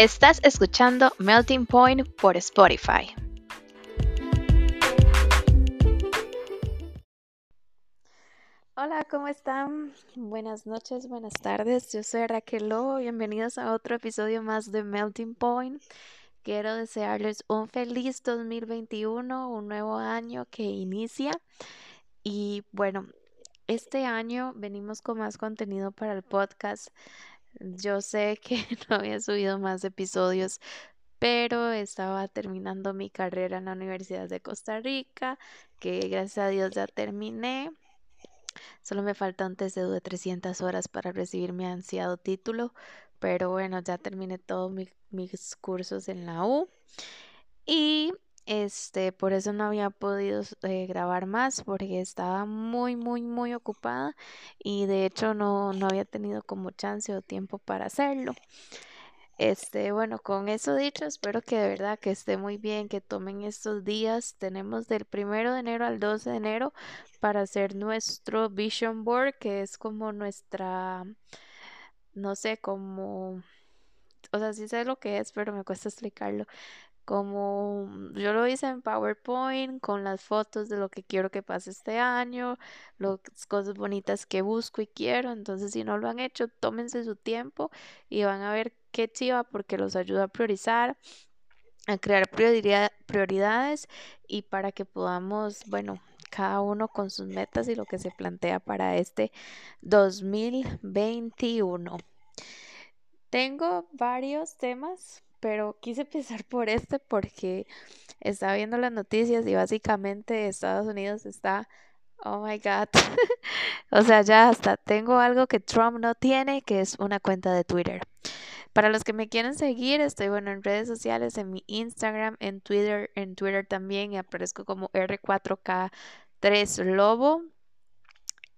Estás escuchando Melting Point por Spotify. Hola, ¿cómo están? Buenas noches, buenas tardes. Yo soy Raquel Lobo. Bienvenidos a otro episodio más de Melting Point. Quiero desearles un feliz 2021, un nuevo año que inicia. Y bueno, este año venimos con más contenido para el podcast. Yo sé que no había subido más episodios, pero estaba terminando mi carrera en la Universidad de Costa Rica, que gracias a Dios ya terminé. Solo me falta un TCU de 300 horas para recibir mi ansiado título, pero bueno, ya terminé todos mis cursos en la U. Y este, por eso no había podido eh, grabar más porque estaba muy, muy, muy ocupada y de hecho no, no había tenido como chance o tiempo para hacerlo. Este, bueno, con eso dicho, espero que de verdad que esté muy bien, que tomen estos días. Tenemos del primero de enero al 12 de enero para hacer nuestro Vision Board, que es como nuestra, no sé, como, o sea, sí sé lo que es, pero me cuesta explicarlo como yo lo hice en PowerPoint con las fotos de lo que quiero que pase este año, las cosas bonitas que busco y quiero. Entonces, si no lo han hecho, tómense su tiempo y van a ver qué chiva porque los ayuda a priorizar, a crear prioridades y para que podamos, bueno, cada uno con sus metas y lo que se plantea para este 2021. Tengo varios temas pero quise empezar por este porque estaba viendo las noticias y básicamente Estados Unidos está, oh my god, o sea, ya hasta tengo algo que Trump no tiene, que es una cuenta de Twitter. Para los que me quieren seguir, estoy bueno en redes sociales, en mi Instagram, en Twitter, en Twitter también y aparezco como R4K3Lobo.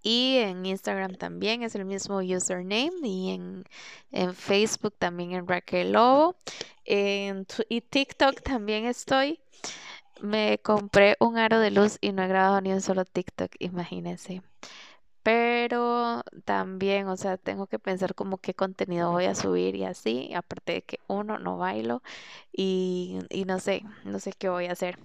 Y en Instagram también es el mismo username y en, en Facebook también en Raquel Lobo. En, y TikTok también estoy. Me compré un aro de luz y no he grabado ni un solo TikTok, imagínense. Pero también, o sea, tengo que pensar como qué contenido voy a subir y así. Aparte de que uno, no bailo y, y no sé, no sé qué voy a hacer.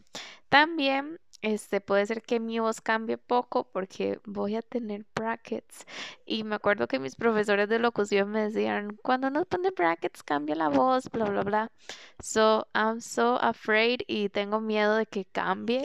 También este puede ser que mi voz cambie poco porque voy a tener brackets. Y me acuerdo que mis profesores de locución me decían, cuando nos pone brackets cambia la voz, bla, bla, bla. So, I'm so afraid y tengo miedo de que cambie.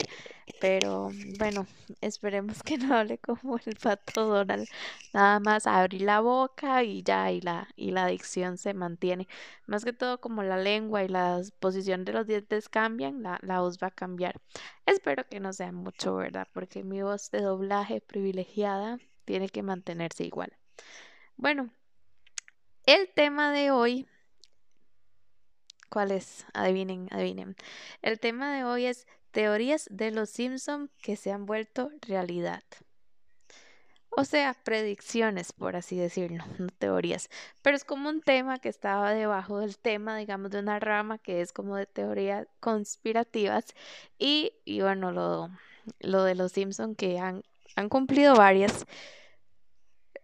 Pero bueno, esperemos que no hable como el pato Donald. Nada más abrir la boca y ya, y la, y la dicción se mantiene. Más que todo como la lengua y la posición de los dientes cambian, la, la voz va a cambiar. Espero que no sea mucho, ¿verdad? Porque mi voz de doblaje privilegiada tiene que mantenerse igual. Bueno, el tema de hoy ¿Cuál es? Adivinen, adivinen. El tema de hoy es teorías de los Simpson que se han vuelto realidad. O sea, predicciones, por así decirlo, no teorías. Pero es como un tema que estaba debajo del tema, digamos, de una rama que es como de teorías conspirativas. Y, y bueno, lo, lo de los Simpson que han, han cumplido varias.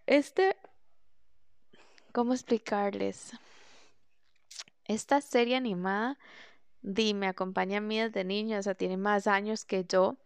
Este, ¿cómo explicarles? Esta serie animada Di me acompaña a mí desde niño, o sea, tiene más años que yo.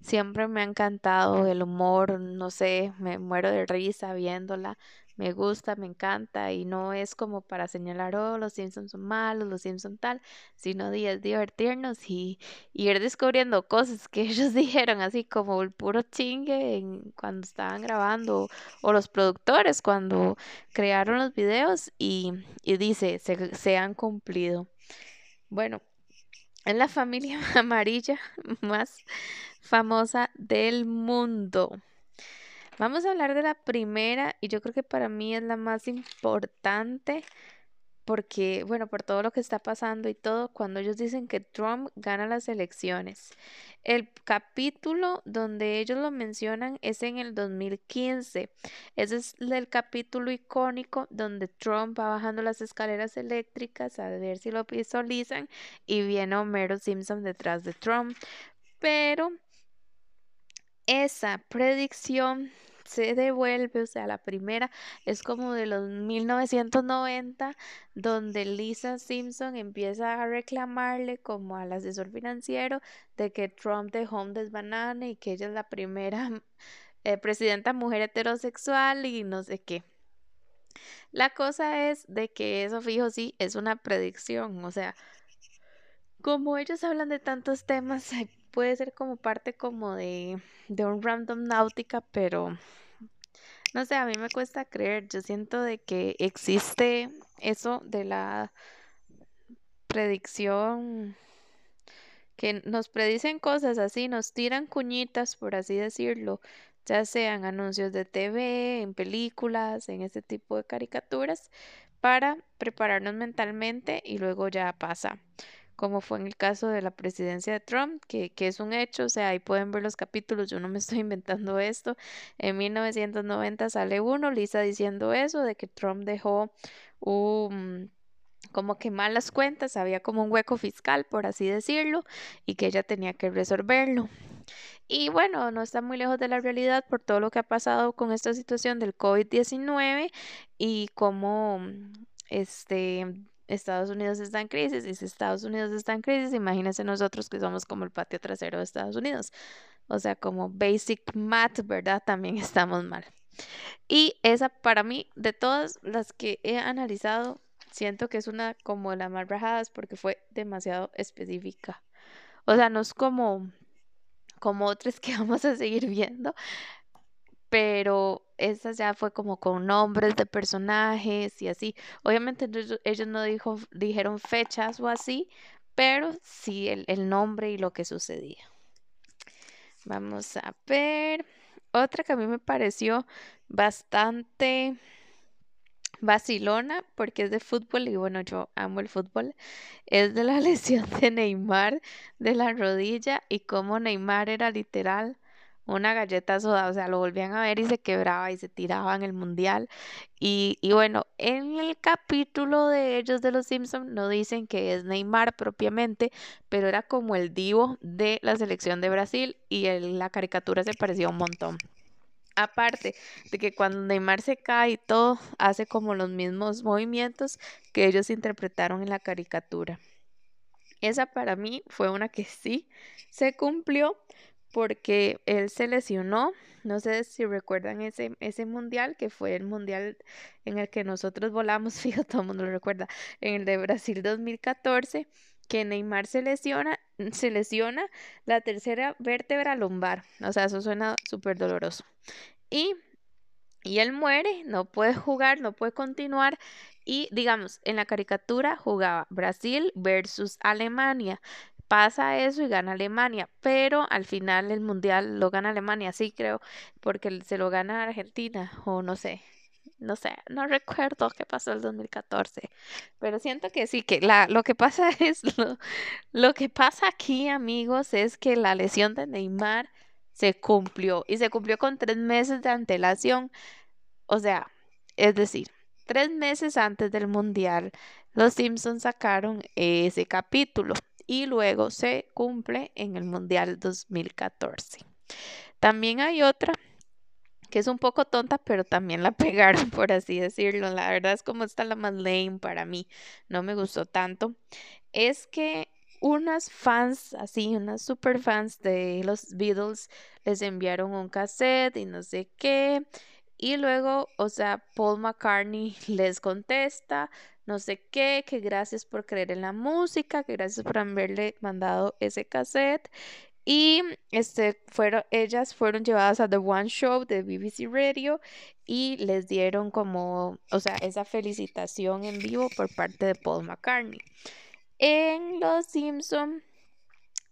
Siempre me ha encantado el humor, no sé, me muero de risa viéndola. Me gusta, me encanta y no es como para señalar, oh, los Simpsons son malos, los Simpsons tal, sino es divertirnos y, ir descubriendo cosas que ellos dijeron, así como el puro chingue cuando estaban grabando o los productores cuando crearon los videos y, dice, se, se han cumplido. Bueno, es la familia amarilla más famosa del mundo. Vamos a hablar de la primera y yo creo que para mí es la más importante porque, bueno, por todo lo que está pasando y todo, cuando ellos dicen que Trump gana las elecciones. El capítulo donde ellos lo mencionan es en el 2015. Ese es el capítulo icónico donde Trump va bajando las escaleras eléctricas a ver si lo visualizan y viene Homero Simpson detrás de Trump. Pero esa predicción se devuelve, o sea, la primera es como de los 1990, donde Lisa Simpson empieza a reclamarle como al asesor financiero de que Trump dejó un desbanane y que ella es la primera eh, presidenta mujer heterosexual y no sé qué. La cosa es de que eso fijo sí es una predicción, o sea, como ellos hablan de tantos temas, puede ser como parte como de, de un random náutica, pero no sé, a mí me cuesta creer. Yo siento de que existe eso de la predicción que nos predicen cosas así, nos tiran cuñitas, por así decirlo, ya sean anuncios de TV, en películas, en este tipo de caricaturas, para prepararnos mentalmente y luego ya pasa como fue en el caso de la presidencia de Trump, que, es un hecho, o sea, ahí pueden ver los capítulos, yo no me estoy inventando esto. En 1990 sale uno, Lisa diciendo eso, de que Trump dejó como que malas cuentas, había como un hueco fiscal, por así decirlo, y que ella tenía que resolverlo. Y bueno, no está muy lejos de la realidad por todo lo que ha pasado con esta situación del COVID-19 y cómo este Estados Unidos está en crisis y si Estados Unidos está en crisis, imagínense nosotros que somos como el patio trasero de Estados Unidos. O sea, como basic math, ¿verdad? También estamos mal. Y esa para mí, de todas las que he analizado, siento que es una como de las más rajadas porque fue demasiado específica. O sea, no es como como otras que vamos a seguir viendo, pero esa ya fue como con nombres de personajes y así. Obviamente ellos, no dijeron fechas o así, pero sí el, el nombre y lo que sucedía. Vamos a ver. Otra que a mí me pareció bastante vacilona porque es de fútbol y bueno, yo amo el fútbol. Es de la lesión de Neymar de la rodilla y cómo Neymar era literal una galleta soda, o sea, lo volvían a ver y se quebraba y se tiraba en el mundial. Y, y bueno, en el capítulo de ellos de los Simpson no dicen que es Neymar propiamente, pero era como el divo de la selección de Brasil y la caricatura se parecía un montón. Aparte de que cuando Neymar se cae y todo, hace como los mismos movimientos que ellos interpretaron en la caricatura. Esa para mí fue una que sí se cumplió porque él se lesionó. No sé si recuerdan ese, ese mundial, que fue el mundial en el que nosotros volamos, fijo, todo el mundo lo recuerda, en el de Brasil 2014, que Neymar se lesiona, se lesiona la tercera vértebra lumbar. O sea, eso suena súper doloroso. Y, y él muere, no puede jugar, no puede continuar. Y digamos, en la caricatura jugaba Brasil versus Alemania pasa eso y gana Alemania, pero al final el mundial lo gana Alemania, sí creo, porque se lo gana Argentina o no sé. No sé, no recuerdo qué pasó el 2014, pero siento que sí, que la, lo que pasa es, lo, lo que pasa aquí, amigos, es que la lesión de Neymar se cumplió y se cumplió con tres meses de antelación. O sea, es decir, tres meses antes del mundial, los Simpsons sacaron ese capítulo y luego se cumple en el Mundial 2014. También hay otra que es un poco tonta, pero también la pegaron, por así decirlo. La verdad es como está la más lame para mí, no me gustó tanto. Es que unas fans, así, unas super fans de los Beatles, les enviaron un cassette y no sé qué. Y luego, o sea, Paul McCartney les contesta, no sé qué, que gracias por creer en la música, que gracias por haberle mandado ese cassette. Y este, fueron, ellas fueron llevadas a The One Show de BBC Radio y les dieron como, o sea, esa felicitación en vivo por parte de Paul McCartney. En Los Simpson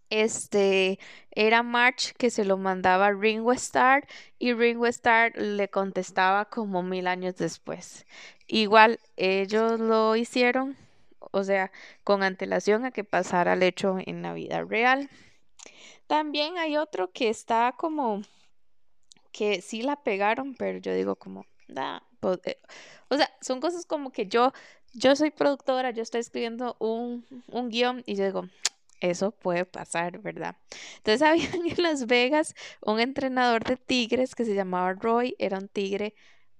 este era March que se lo mandaba a Ringo Starr y Ringo Starr le contestaba como mil años después. Igual ellos lo hicieron, o sea, con antelación a que pasara el hecho en la vida real. También hay otro que está como que sí la pegaron, pero yo digo como, pues, eh", o sea, son cosas como que yo, yo soy productora, yo estoy escribiendo un, un guion y yo digo, eso puede pasar, ¿verdad? Entonces había en Las Vegas un entrenador de tigres que se llamaba Roy, era un tigre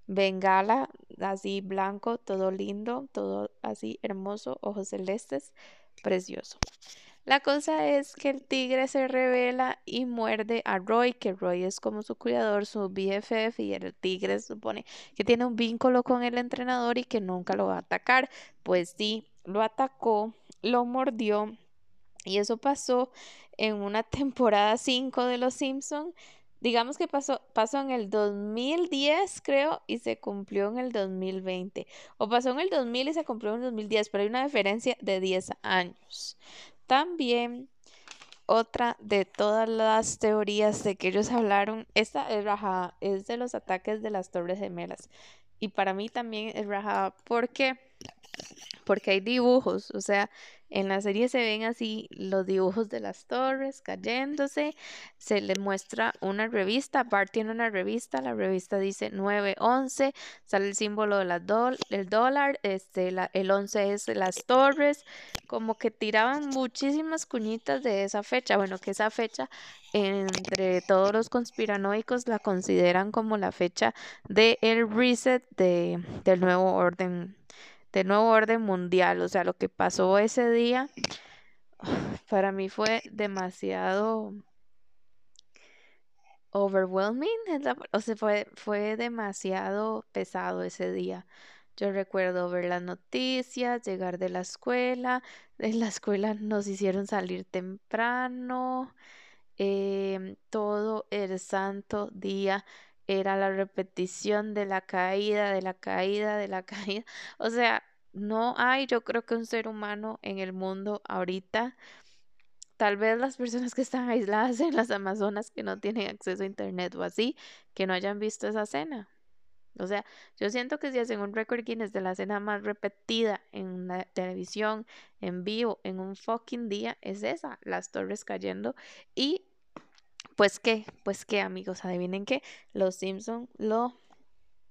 bengala, así blanco, todo lindo, todo así hermoso, ojos celestes, precioso. La cosa es que el tigre se revela y muerde a Roy, que Roy es como su cuidador, su BFF, y el tigre supone que tiene un vínculo con el entrenador y que nunca lo va a atacar. Pues sí, lo atacó, lo mordió, y eso pasó en una temporada 5 de Los Simpson. Digamos que pasó, pasó en el 2010, creo, y se cumplió en el 2020. O pasó en el 2000 y se cumplió en el 2010, pero hay una diferencia de 10 años. También otra de todas las teorías de que ellos hablaron, esta es raja, es de los ataques de las Torres Gemelas. Y para mí también es raja porque porque hay dibujos, o sea, en la serie se ven así los dibujos de las torres cayéndose, se le muestra una revista, Bart tiene una revista, la revista dice 911, sale el símbolo del dólar, este, el 11 es las torres, como que tiraban muchísimas cuñitas de esa fecha, bueno, que esa fecha entre todos los conspiranoicos la consideran como la fecha del el reset de, del nuevo orden de nuevo orden mundial. O sea, lo que pasó ese día para mí fue demasiado overwhelming. O sea, fue, fue demasiado pesado ese día. Yo recuerdo ver las noticias, llegar de la escuela. En la escuela nos hicieron salir temprano. Em, todo el santo día era la repetición de la caída, de la caída, de la caída. O sea, no hay, yo creo que un ser humano en el mundo ahorita, tal vez las personas que están aisladas en las Amazonas que no tienen acceso a internet o así, que no hayan visto esa cena. O sea, yo siento que si hacen un récord Guinness de la cena más repetida en la televisión, en vivo, en un fucking día, es esa, las torres cayendo y pues qué, pues qué amigos, adivinen qué, los Simpson lo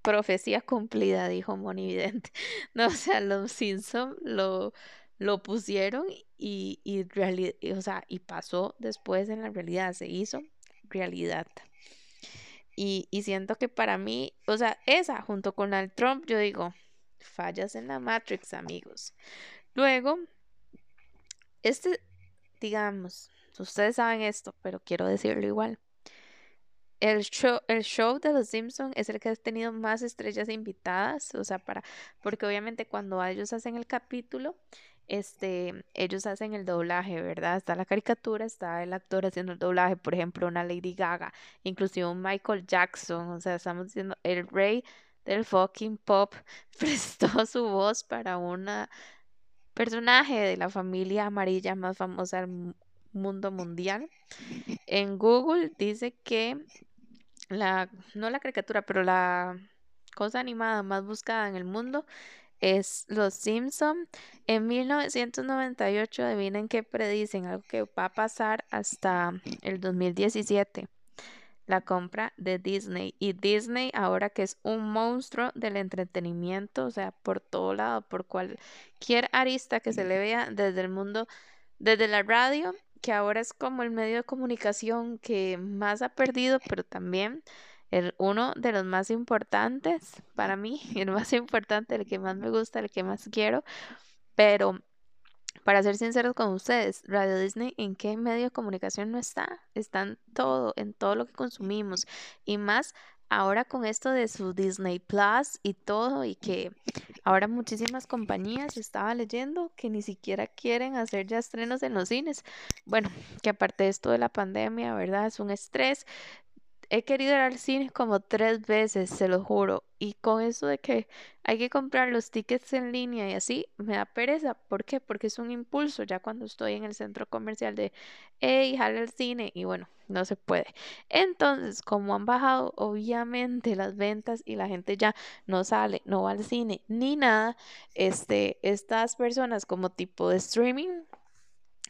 profecía cumplida, dijo Monividente. No, o sea, los Simpson lo, lo pusieron y, y, o sea, y pasó después en la realidad, se hizo realidad. Y, y siento que para mí, o sea, esa junto con el Trump, yo digo, fallas en la Matrix, amigos. Luego, este, digamos, Ustedes saben esto, pero quiero decirlo igual. El show, el show de los Simpsons es el que ha tenido más estrellas invitadas, o sea, para, porque obviamente cuando ellos hacen el capítulo, este, ellos hacen el doblaje, ¿verdad? Está la caricatura, está el actor haciendo el doblaje, por ejemplo, una Lady Gaga, inclusive un Michael Jackson, o sea, estamos diciendo, el rey del fucking pop prestó su voz para una personaje de la familia amarilla más famosa mundo mundial. En Google dice que la, no la caricatura, pero la cosa animada más buscada en el mundo es Los Simpson. En 1998, adivinen qué predicen, algo que va a pasar hasta el 2017. La compra de Disney. Y Disney, ahora que es un monstruo del entretenimiento, o sea, por todo lado, por cualquier arista que se le vea desde el mundo, desde la radio que ahora es como el medio de comunicación que más ha perdido, pero también el, uno de los más importantes para mí, el más importante, el que más me gusta, el que más quiero, pero para ser sinceros con ustedes, Radio Disney, ¿en qué medio de comunicación no está? Está en todo, en todo lo que consumimos y más ahora con esto de su Disney Plus y todo, y que ahora muchísimas compañías estaba leyendo que ni siquiera quieren hacer ya estrenos en los cines. Bueno, que aparte de esto de la pandemia, ¿verdad? Es un estrés he querido ir al cine como tres veces, se lo juro. Y con eso de que hay que comprar los tickets en línea y así, me da pereza. ¿Por qué? Porque es un impulso. Ya cuando estoy en el centro comercial de, hey, jale al cine. Y bueno, no se puede. Entonces, como han bajado obviamente las ventas y la gente ya no sale, no va al cine ni nada, este, estas personas como tipo de streaming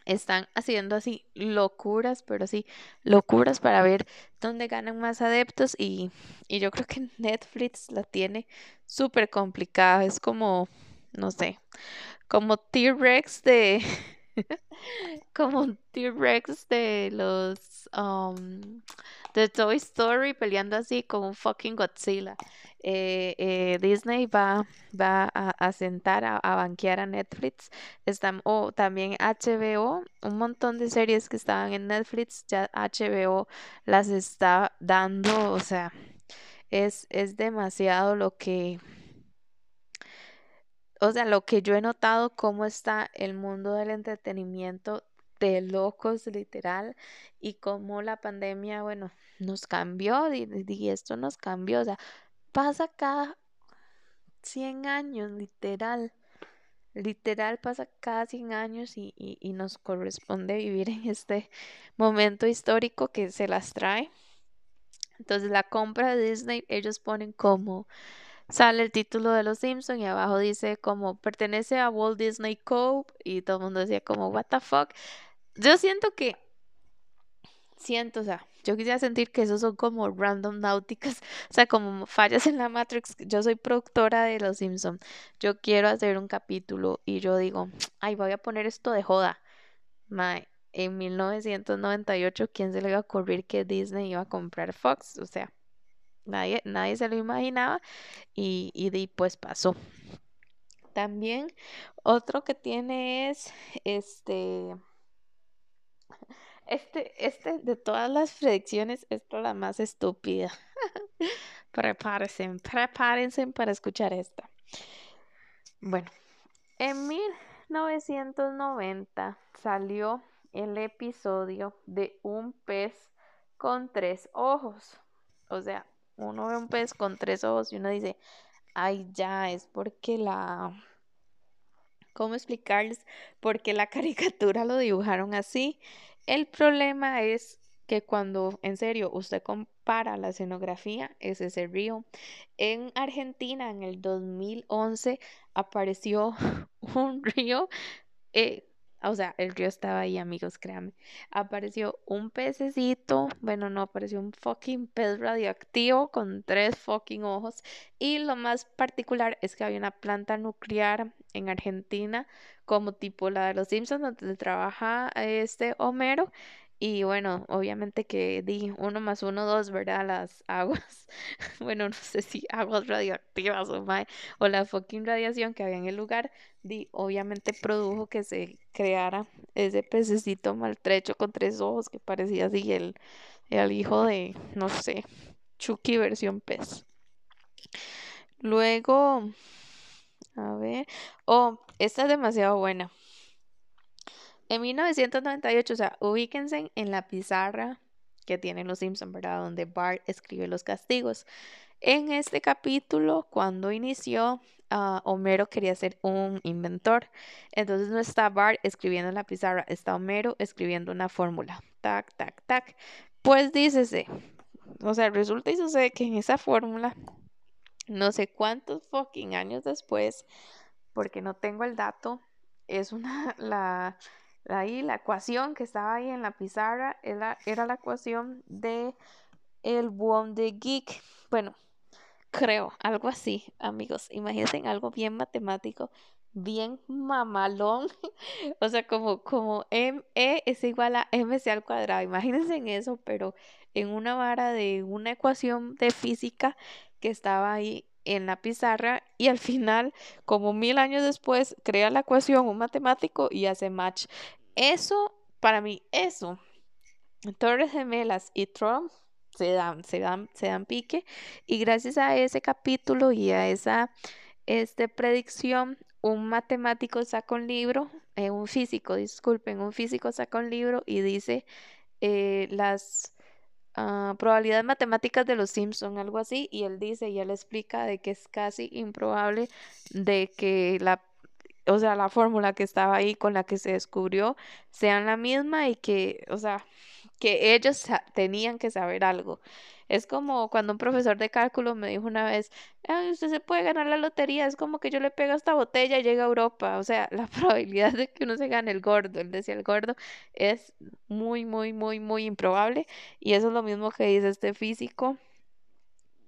están haciendo así locuras, pero sí, locuras para ver dónde ganan más adeptos y, y yo creo que Netflix la tiene súper complicada, es como, no sé, como T-Rex de, como T-Rex de los um, de Toy Story peleando así como un fucking Godzilla. Eh, eh, Disney va, va a, sentar a, banquear a Netflix. Están, o también HBO, un montón de series que estaban en Netflix, ya HBO las está dando, o sea, es, es demasiado lo que o sea, lo que yo he notado, cómo está el mundo del entretenimiento de locos, literal, y cómo la pandemia, bueno, nos cambió, y, esto nos cambió, o sea, pasa cada 100 años, literal. Literal pasa cada 100 años y, nos corresponde vivir en este momento histórico que se las trae. Entonces la compra de Disney, ellos ponen como sale el título de Los Simpson y abajo dice como pertenece a Walt Disney Co. y todo el mundo decía como what the fuck. Yo siento que siento, o sea, yo quisiera sentir que esos son como random náuticas, o sea, como fallas en la Matrix. Yo soy productora de Los Simpson. Yo quiero hacer un capítulo y yo digo, ay, voy a poner esto de joda. en 1998, ¿quién se le iba a ocurrir que Disney iba a comprar Fox? O sea, Nadie, nadie se lo imaginaba y, y pues pasó. También otro que tiene es este, este, este de todas las predicciones, es la más estúpida. prepárense, prepárense para escuchar esta. Bueno, en 1990 salió el episodio de un pez con tres ojos. O sea, uno ve un pez con tres ojos y uno dice, ay, ya, es porque la... ¿Cómo explicarles? Porque la caricatura lo dibujaron así. El problema es que cuando, en serio, usted compara la escenografía, es ese río. En Argentina, en el 2011, apareció un río eh, o sea, el río estaba ahí, amigos, créanme. Apareció un pececito, bueno, no, apareció un fucking pez radioactivo con tres fucking ojos. Y lo más particular es que había una planta nuclear en Argentina, como tipo la de los Simpsons, donde trabaja este Homero. Y bueno, obviamente que di uno más uno, dos, ¿verdad? Las aguas, bueno, no sé si aguas radioactivas o, o la fucking radiación que había en el lugar, di obviamente produjo que se creara ese pececito maltrecho con tres ojos que parecía así el, el hijo de, no sé, Chucky versión pez. Luego, a ver, oh, esta es demasiado buena. En 1998, o sea, ubíquense en la pizarra que tienen los Simpsons, ¿verdad? Donde Bart escribe los castigos. En este capítulo, cuando inició, uh, Homero quería ser un inventor. Entonces no está Bart escribiendo en la pizarra, está Homero escribiendo una fórmula. Tac, tac, tac. Pues dícese, o sea, resulta y sucede que en esa fórmula, no sé cuántos fucking años después, porque no tengo el dato, es una, la, Ahí la ecuación que estaba ahí en la pizarra era, era la ecuación de el de Geek. Bueno, creo, algo así, amigos. Imagínense algo bien matemático, bien mamalón. o sea, como, como M, E es igual a MC al cuadrado. Imagínense en eso, pero en una vara de una ecuación de física que estaba ahí en la pizarra y al final, como mil años después, crea la ecuación un matemático y hace match. Eso, para mí, eso, Torres Gemelas y Trump se dan, se dan, se dan pique y gracias a ese capítulo y a esa este, predicción, un matemático saca un libro, eh, un físico, disculpen, un físico saca un libro y dice eh, las uh, probabilidades matemáticas de los Simpson, algo así, y él dice y él explica de que es casi improbable de que la o sea, la fórmula que estaba ahí con la que se descubrió sean la misma y que, o sea, que ellos tenían que saber algo. Es como cuando un profesor de cálculo me dijo una vez, Ay, usted se puede ganar la lotería, es como que yo le pego esta botella y llega a Europa. O sea, la probabilidad de que uno se gane el gordo, él decía el gordo, es muy, muy, muy, muy improbable. Y eso es lo mismo que dice este físico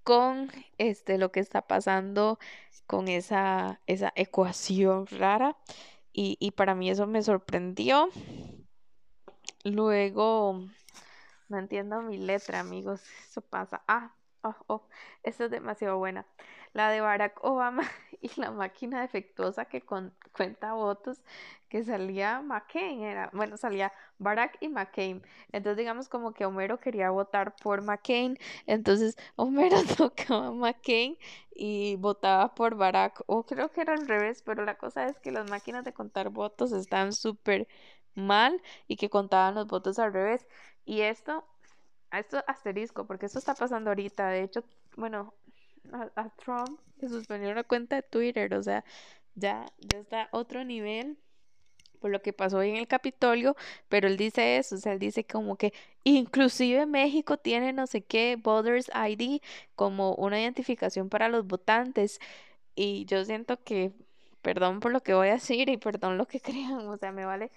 con este, lo que está pasando con esa, esa ecuación rara. y, y para mí eso me sorprendió. Luego, no entiendo mi letra, amigos, eso pasa. Ah, oh, oh, esta es demasiado buena. La de Barack Obama y la máquina defectuosa que cuenta votos que salía McCain, era, bueno, salía Barack y McCain. Entonces digamos como que Homero quería votar por McCain, entonces Homero tocaba McCain y votaba por Barack, o creo que era al revés, pero la cosa es que las máquinas de contar votos están súper mal y que contaban los votos al revés. Y esto, a esto asterisco, porque esto está pasando ahorita, de hecho, bueno, a, Trump le suspendió la cuenta de Twitter, o sea, ya, ya está otro nivel por lo que pasó en el Capitolio, pero él dice eso, o sea, él dice como que inclusive México tiene no sé qué Voters ID como una identificación para los votantes y yo siento que, perdón por lo que voy a decir y perdón lo que crean, o sea, me vale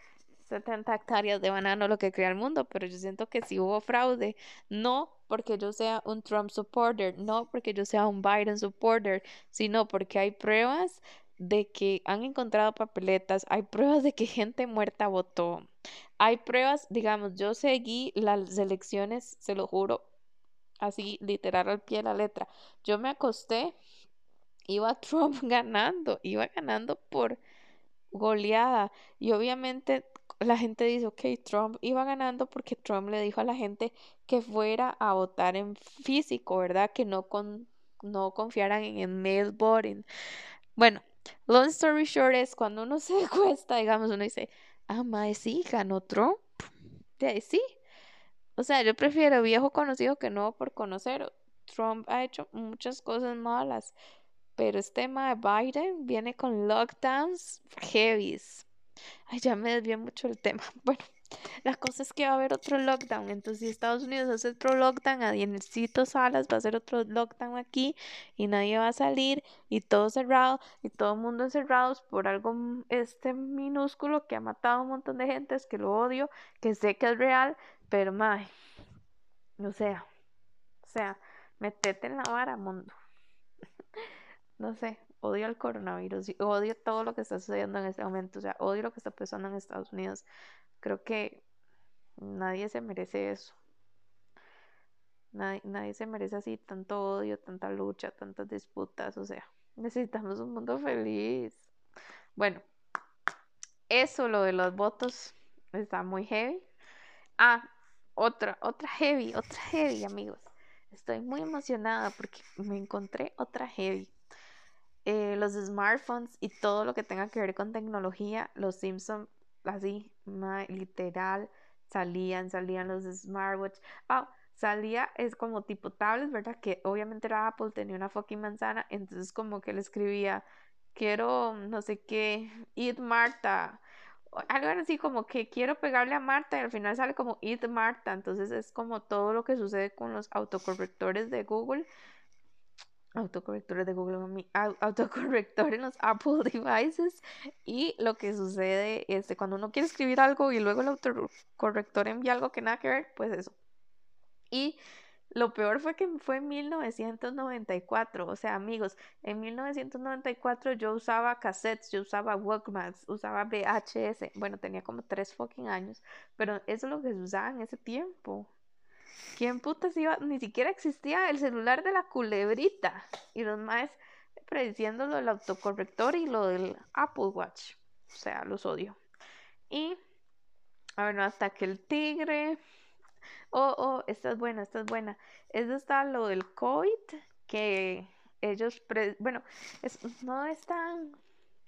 70 hectáreas de banano lo que crea el mundo, pero yo siento que si hubo fraude, no porque yo sea un Trump supporter, no porque yo sea un Biden supporter, sino porque hay pruebas de que han encontrado papeletas, hay pruebas de que gente muerta votó, hay pruebas, digamos, yo seguí las elecciones, se lo juro, así literal al pie de la letra. Yo me acosté, iba Trump ganando, iba ganando por goleada. Y obviamente la gente dice, ok, Trump iba ganando porque Trump le dijo a la gente que fuera a votar en físico, ¿verdad? Que no, con, no confiaran en mail voting. Bueno, long story short es cuando uno se cuesta, digamos, uno dice, ah, mae, sí, ganó Trump. De sí. O sea, yo prefiero viejo conocido que nuevo por conocer. Trump ha hecho muchas cosas malas, pero este tema de Biden viene con lockdowns heavies. Ay, ya me desvié mucho el tema. Bueno, la cosa es que va a haber otro lockdown. Entonces, si Estados Unidos hace otro lockdown, a Dienecito Salas va a hacer otro lockdown aquí y nadie va a salir y todo cerrado y todo el mundo encerrados por algo este minúsculo que ha matado a un montón de gente, es que lo odio, que sé que es real, pero mae, o sea, o sea, metete en la vara, mundo. no sé, odio al coronavirus y odio todo lo que está sucediendo en este momento, o sea, odio lo que está pasando en Estados Unidos. Creo que nadie se merece eso. Nadie, nadie se merece así tanto odio, tanta lucha, tantas disputas, o sea, necesitamos un mundo feliz. Bueno, eso lo de los votos está muy heavy. Ah, otra, otra heavy, otra heavy, amigos. Estoy muy emocionada porque me encontré otra heavy. Eh, los smartphones y todo lo que tenga que ver con tecnología, los Simpsons, así, literal, salían, salían los smartwatch. Ah, salía, es como tipo tablets, ¿verdad? Que obviamente era Apple, tenía una fucking manzana, entonces como que le escribía, quiero, no sé qué, eat Marta, algo así como que quiero pegarle a Marta y al final sale como eat Marta, entonces es como todo lo que sucede con los autocorrectores de Google autocorrectores de Google autocorrector en los Apple devices y lo que sucede es que cuando uno quiere escribir algo y luego el autocorrector envía algo que nada que ver, pues eso. Y lo peor fue que fue en 1994, o sea, amigos, en 1994 yo usaba cassettes, yo usaba Walkmans, usaba VHS, bueno, tenía como tres fucking años, pero eso es lo que se usaba en ese tiempo. ¿Quién putas iba? Ni siquiera existía el celular de la culebrita. Y los más prediciendo lo del autocorrector y lo del Apple Watch. O sea, los odio. Y, a ver, hasta que el tigre. Oh, oh, esta es buena, esta es buena. Esto está lo del COVID, que ellos, bueno, no es tan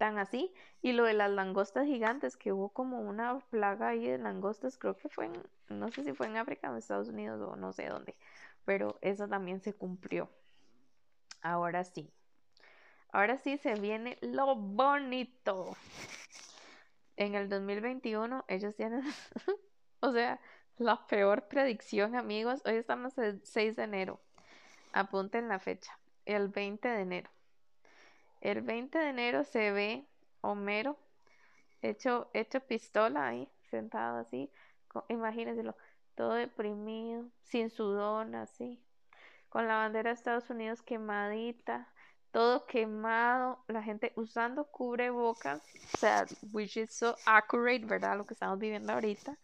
así. Y lo de las langostas gigantes, que hubo como una plaga ahí de langostas, creo que fue en, no sé si fue en África o Estados Unidos o no sé dónde, pero eso también se cumplió. Ahora sí. Ahora sí se viene lo bonito. En el 2021 ellos tienen, o sea, la peor predicción, amigos. Hoy estamos el 6 de enero. Apunten la fecha. El 20 de enero. El 20 de enero se ve Homero hecho, hecho pistola ahí, sentado así, imagínenselo, todo deprimido, sin sudor, así, con la bandera de Estados Unidos quemadita, todo quemado, la gente usando cubrebocas, o sea, which is so accurate, ¿verdad? Lo que estamos viviendo ahorita.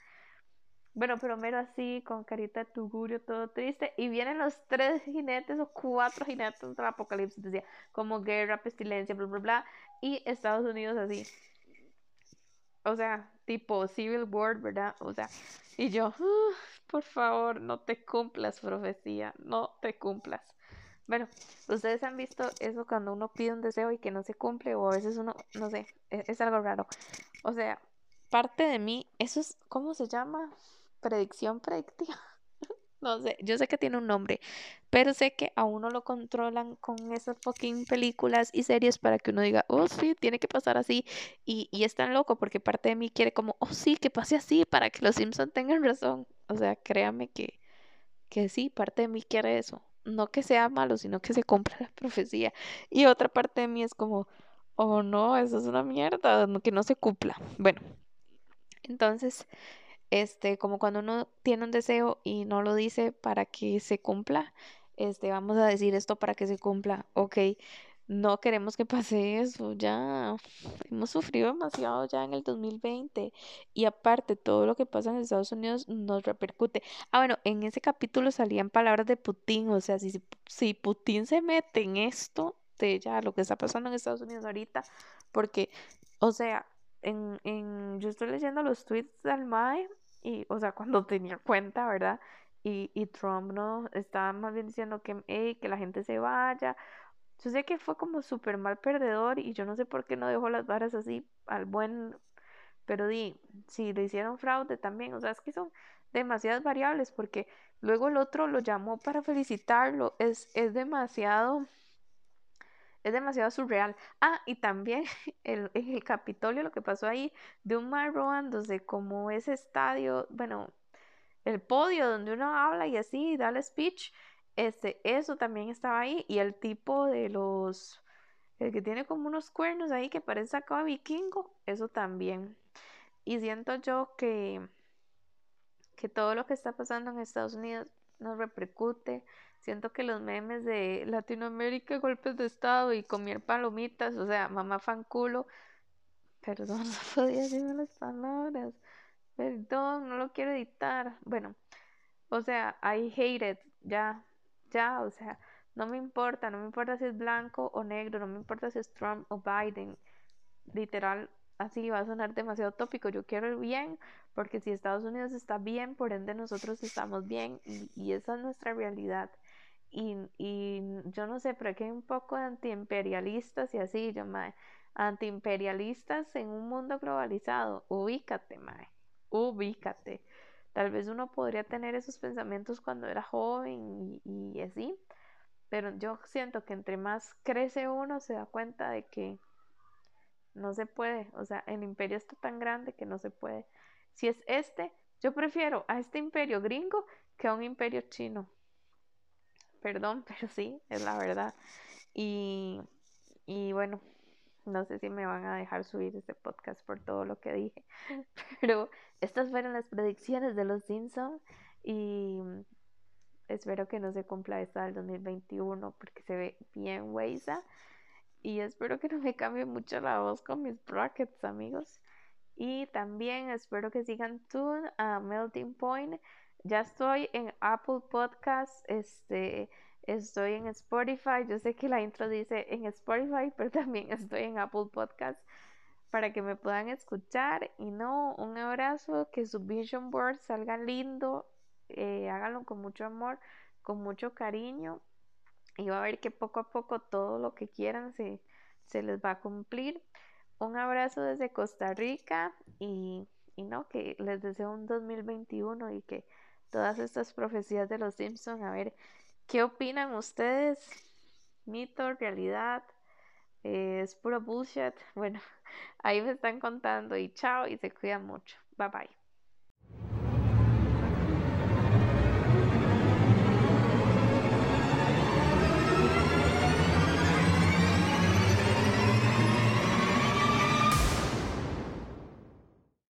Bueno, pero mero así, con carita de tugurio, todo triste. Y vienen los tres jinetes o cuatro jinetes del apocalipsis, decía, como guerra, pestilencia, bla, bla, bla. Y Estados Unidos así. O sea, tipo Civil War, ¿verdad? O sea, y yo, por favor, no te cumplas, profecía, no te cumplas. Bueno, ustedes han visto eso cuando uno pide un deseo y que no se cumple o a veces uno, no sé, es, es algo raro. O sea, parte de mí, eso es, ¿cómo se llama? Predicción predictiva. No sé, yo sé que tiene un nombre, pero sé que a uno lo controlan con esas fucking películas y series para que uno diga, oh sí, tiene que pasar así. Y, y es tan loco porque parte de mí quiere como, oh sí, que pase así para que los Simpsons tengan razón. O sea, créame que, que sí, parte de mí quiere eso. No que sea malo, sino que se cumpla la profecía. Y otra parte de mí es como, oh no, eso es una mierda, que no se cumpla. Bueno, entonces este, como cuando uno tiene un deseo y no lo dice para que se cumpla, este, vamos a decir esto para que se cumpla, ok, no queremos que pase eso, ya hemos sufrido demasiado ya en el 2020 y aparte todo lo que pasa en Estados Unidos nos repercute. Ah, bueno, en ese capítulo salían palabras de Putin, o sea, si, si Putin se mete en esto de ya lo que está pasando en Estados Unidos ahorita, porque, o sea, en, en, yo estoy leyendo los tweets del MAE y, o sea, cuando tenía cuenta, ¿verdad? Y, y Trump no estaba más bien diciendo que, que la gente se vaya. Yo sé que fue como súper mal perdedor y yo no sé por qué no dejó las varas así al buen, pero di, si le hicieron fraude también, o sea, es que son demasiadas variables porque luego el otro lo llamó para felicitarlo, es, es demasiado es demasiado surreal. Ah, y también el, el Capitolio lo que pasó ahí de un mar robándose como ese estadio, bueno, el podio donde uno habla y así, da el speech, este, eso también estaba ahí. Y el tipo de los, el que tiene como unos cuernos ahí que parece sacado vikingo, eso también. Y siento yo que, que todo lo que está pasando en Estados Unidos nos repercute Siento que los memes de Latinoamérica, golpes de estado y comer palomitas, o sea, mamá fanculo. Perdón, no podía decir las palabras. Perdón, no lo quiero editar. Bueno, o sea, I hate it. Ya, ya, o sea, no me importa, no me importa si es blanco o negro, no me importa si es Trump o Biden. Literal, así va a sonar demasiado tópico. Yo quiero el bien, porque si Estados Unidos está bien, por ende nosotros estamos bien y esa es nuestra realidad. Y, y yo no sé, pero aquí hay un poco de antiimperialistas y así, yo, mae, antiimperialistas en un mundo globalizado, ubícate, mae, ubícate. Tal vez uno podría tener esos pensamientos cuando era joven y, y así, pero yo siento que entre más crece uno se da cuenta de que no se puede, o sea, el imperio está tan grande que no se puede. Si es este, yo prefiero a este imperio gringo que a un imperio chino. Perdón, pero sí, es la verdad. Y, y bueno, no sé si me van a dejar subir este podcast por todo lo que dije, pero estas fueron las predicciones de los Simpsons y espero que no se cumpla esta del 2021 porque se ve bien weisa y espero que no me cambie mucho la voz con mis brackets amigos y también espero que sigan Tune a Melting Point ya estoy en Apple Podcast, este, estoy en Spotify. Yo sé que la intro dice en Spotify, pero también estoy en Apple Podcast para que me puedan escuchar. Y no, un abrazo, que su vision board salga lindo, eh, háganlo con mucho amor, con mucho cariño. Y va a ver que poco a poco todo lo que quieran se, se les va a cumplir. Un abrazo desde Costa Rica y, y no, que les deseo un 2021 y que todas estas profecías de los Simpson. A ver, ¿qué opinan ustedes? ¿Mito, realidad? Eh, ¿Es puro bullshit? Bueno, ahí me están contando y chao y se cuidan mucho. Bye bye.